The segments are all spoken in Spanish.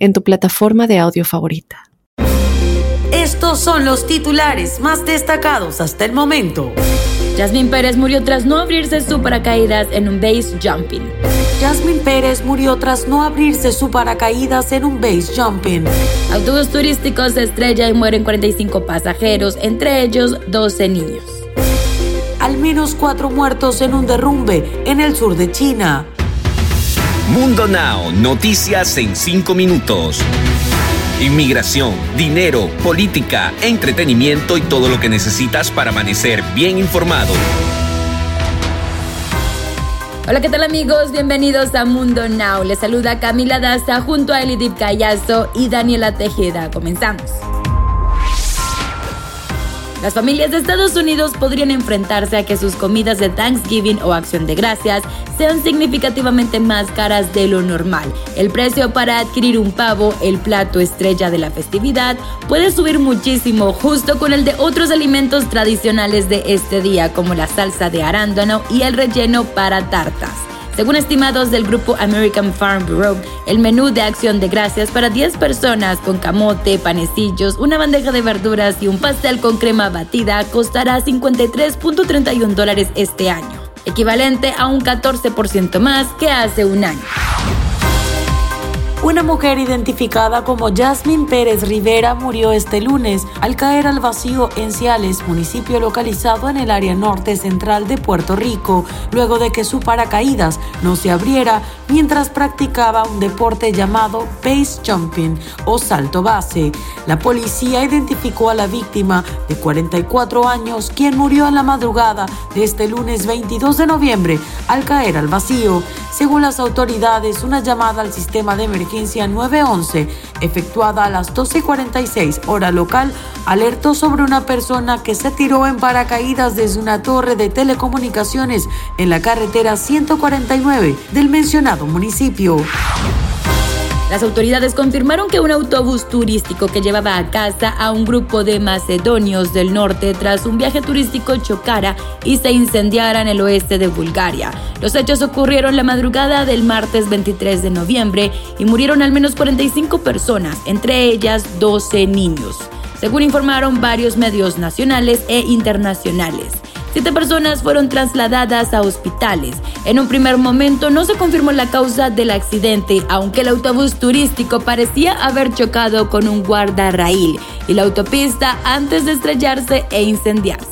en tu plataforma de audio favorita. Estos son los titulares más destacados hasta el momento. Jasmine Pérez murió tras no abrirse su paracaídas en un base jumping. Jasmine Pérez murió tras no abrirse su paracaídas en un base jumping. Autobús turístico se estrella y mueren 45 pasajeros, entre ellos 12 niños. Al menos cuatro muertos en un derrumbe en el sur de China. Mundo Now, noticias en 5 minutos. Inmigración, dinero, política, entretenimiento y todo lo que necesitas para amanecer bien informado. Hola, ¿qué tal amigos? Bienvenidos a Mundo Now. Les saluda Camila Daza junto a Elidip Callazo y Daniela Tejeda. Comenzamos. Las familias de Estados Unidos podrían enfrentarse a que sus comidas de Thanksgiving o Acción de Gracias sean significativamente más caras de lo normal. El precio para adquirir un pavo, el plato estrella de la festividad, puede subir muchísimo justo con el de otros alimentos tradicionales de este día como la salsa de arándano y el relleno para tartas. Según estimados del grupo American Farm Bureau, el menú de acción de gracias para 10 personas con camote, panecillos, una bandeja de verduras y un pastel con crema batida costará 53.31 dólares este año, equivalente a un 14% más que hace un año. Una mujer identificada como Jasmine Pérez Rivera murió este lunes al caer al vacío en Ciales, municipio localizado en el área norte central de Puerto Rico, luego de que su paracaídas no se abriera mientras practicaba un deporte llamado base jumping o salto base. La policía identificó a la víctima de 44 años, quien murió en la madrugada de este lunes 22 de noviembre al caer al vacío. Según las autoridades, una llamada al sistema de emergencia 911, efectuada a las 12.46 hora local, alertó sobre una persona que se tiró en paracaídas desde una torre de telecomunicaciones en la carretera 149 del mencionado municipio. Las autoridades confirmaron que un autobús turístico que llevaba a casa a un grupo de macedonios del norte tras un viaje turístico chocara y se incendiara en el oeste de Bulgaria. Los hechos ocurrieron la madrugada del martes 23 de noviembre y murieron al menos 45 personas, entre ellas 12 niños, según informaron varios medios nacionales e internacionales. Siete personas fueron trasladadas a hospitales. En un primer momento no se confirmó la causa del accidente, aunque el autobús turístico parecía haber chocado con un guardarraíl y la autopista antes de estrellarse e incendiarse.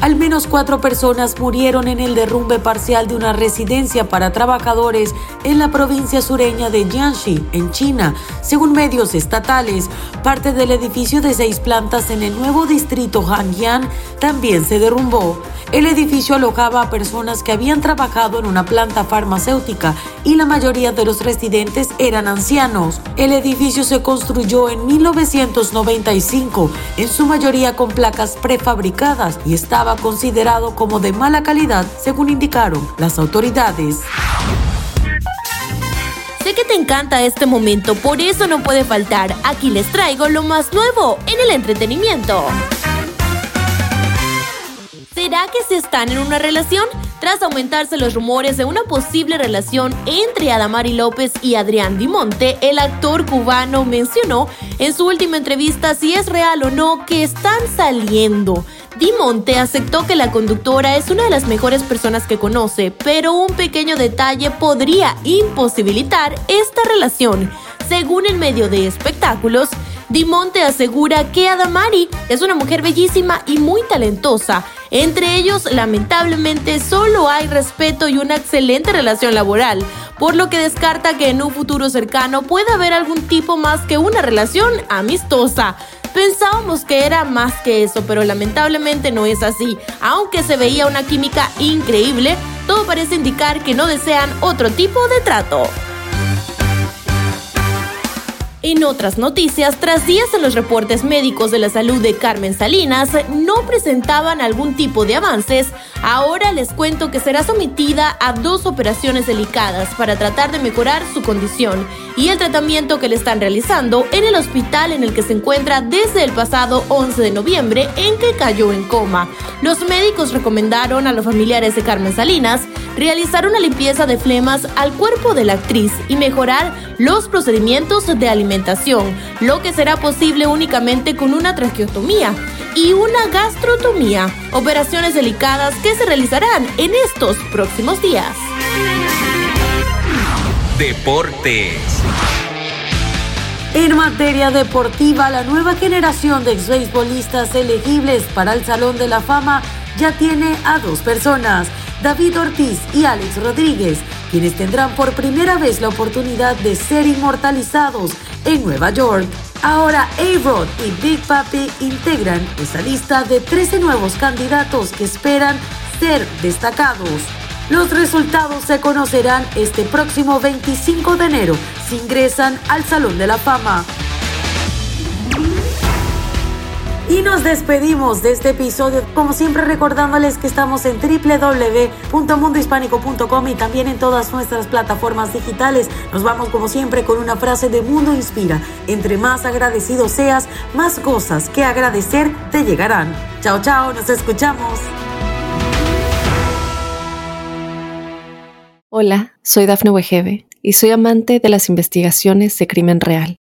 Al menos cuatro personas murieron en el derrumbe parcial de una residencia para trabajadores en la provincia sureña de Jiangxi, en China. Según medios estatales, parte del edificio de seis plantas en el nuevo distrito Hanyang también se derrumbó. El edificio alojaba a personas que habían trabajado en una planta farmacéutica y la mayoría de los residentes eran ancianos. El edificio se construyó en 1995, en su mayoría con placas prefabricadas y estaba considerado como de mala calidad, según indicaron las autoridades. Sé que te encanta este momento, por eso no puede faltar. Aquí les traigo lo más nuevo en el entretenimiento. ¿Será que se están en una relación? Tras aumentarse los rumores de una posible relación entre Adamari López y Adrián Dimonte, el actor cubano mencionó en su última entrevista si es real o no que están saliendo. Dimonte aceptó que la conductora es una de las mejores personas que conoce, pero un pequeño detalle podría imposibilitar esta relación. Según el medio de espectáculos, Dimonte asegura que Adamari es una mujer bellísima y muy talentosa. Entre ellos, lamentablemente, solo hay respeto y una excelente relación laboral, por lo que descarta que en un futuro cercano pueda haber algún tipo más que una relación amistosa. Pensábamos que era más que eso, pero lamentablemente no es así. Aunque se veía una química increíble, todo parece indicar que no desean otro tipo de trato. En otras noticias, tras días en los reportes médicos de la salud de Carmen Salinas no presentaban algún tipo de avances, ahora les cuento que será sometida a dos operaciones delicadas para tratar de mejorar su condición y el tratamiento que le están realizando en el hospital en el que se encuentra desde el pasado 11 de noviembre en que cayó en coma. Los médicos recomendaron a los familiares de Carmen Salinas realizar una limpieza de flemas al cuerpo de la actriz y mejorar los procedimientos de alimentación, lo que será posible únicamente con una traqueotomía y una gastrotomía, operaciones delicadas que se realizarán en estos próximos días. Deportes. En materia deportiva, la nueva generación de exbeisbolistas elegibles para el Salón de la Fama ya tiene a dos personas, David Ortiz y Alex Rodríguez, quienes tendrán por primera vez la oportunidad de ser inmortalizados en Nueva York. Ahora A-Rod y Big Papi integran esa lista de 13 nuevos candidatos que esperan ser destacados. Los resultados se conocerán este próximo 25 de enero si ingresan al Salón de la Fama. Y nos despedimos de este episodio, como siempre recordándoles que estamos en www.mundohispánico.com y también en todas nuestras plataformas digitales. Nos vamos como siempre con una frase de Mundo Inspira. Entre más agradecido seas, más cosas que agradecer te llegarán. Chao, chao, nos escuchamos. Hola, soy Dafne Wegebe y soy amante de las investigaciones de crimen real.